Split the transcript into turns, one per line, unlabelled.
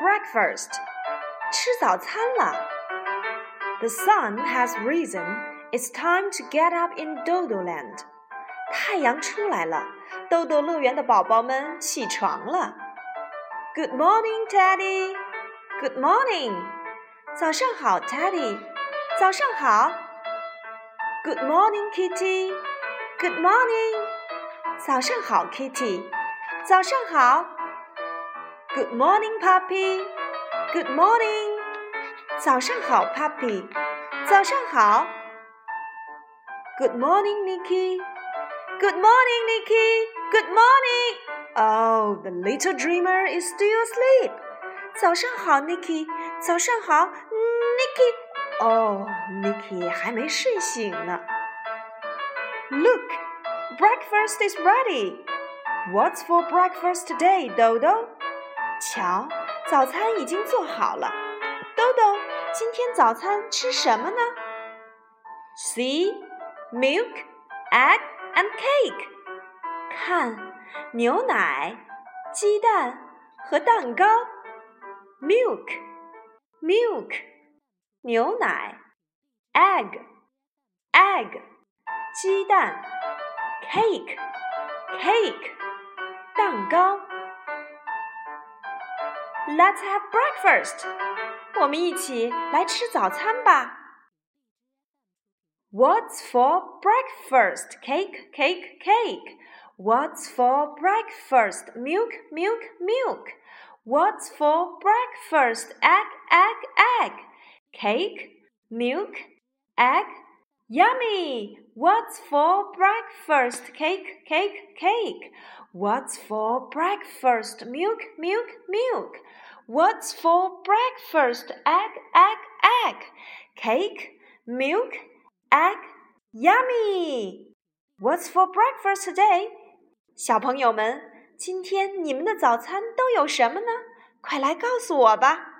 breakfast. 吃早餐了。The sun has risen. It's time to get up in Dodo Land. 太阳出来了，豆豆乐园的宝宝们起床了。Good morning, Teddy. Good morning. 早上好，Teddy。早上好。Good morning, Kitty. Good morning. 早上好，Kitty。早上好。 Good morning, Puppy. Good morning. 早上好，Puppy。早上好。Good morning, Nicky. Good morning, Nicky. Good morning. Oh, the little dreamer is still asleep. 早上好，Nicky。早上好，Nicky。哦，Nicky 还没睡醒呢。Look, breakfast is ready. What's for breakfast today, Dodo? 瞧，早餐已经做好了。豆豆，今天早餐吃什么呢？See, milk, egg, and cake. 看，牛奶、鸡蛋和蛋糕。Milk, milk, 牛奶。Egg, egg, 鸡蛋。Cake, cake, 蛋糕。Let's have breakfast. 我们一起来吃早餐吧。What's for breakfast? Cake, cake, cake. What's for breakfast? Milk, milk, milk. What's for breakfast? Egg, egg, egg. Cake, milk, egg. Yummy! What's for breakfast? Cake, cake, cake. What's for breakfast? Milk, milk, milk. What's for breakfast? Egg, egg, egg. Cake, milk, egg. Yummy! What's for breakfast today? 小朋友们，今天你们的早餐都有什么呢？快来告诉我吧。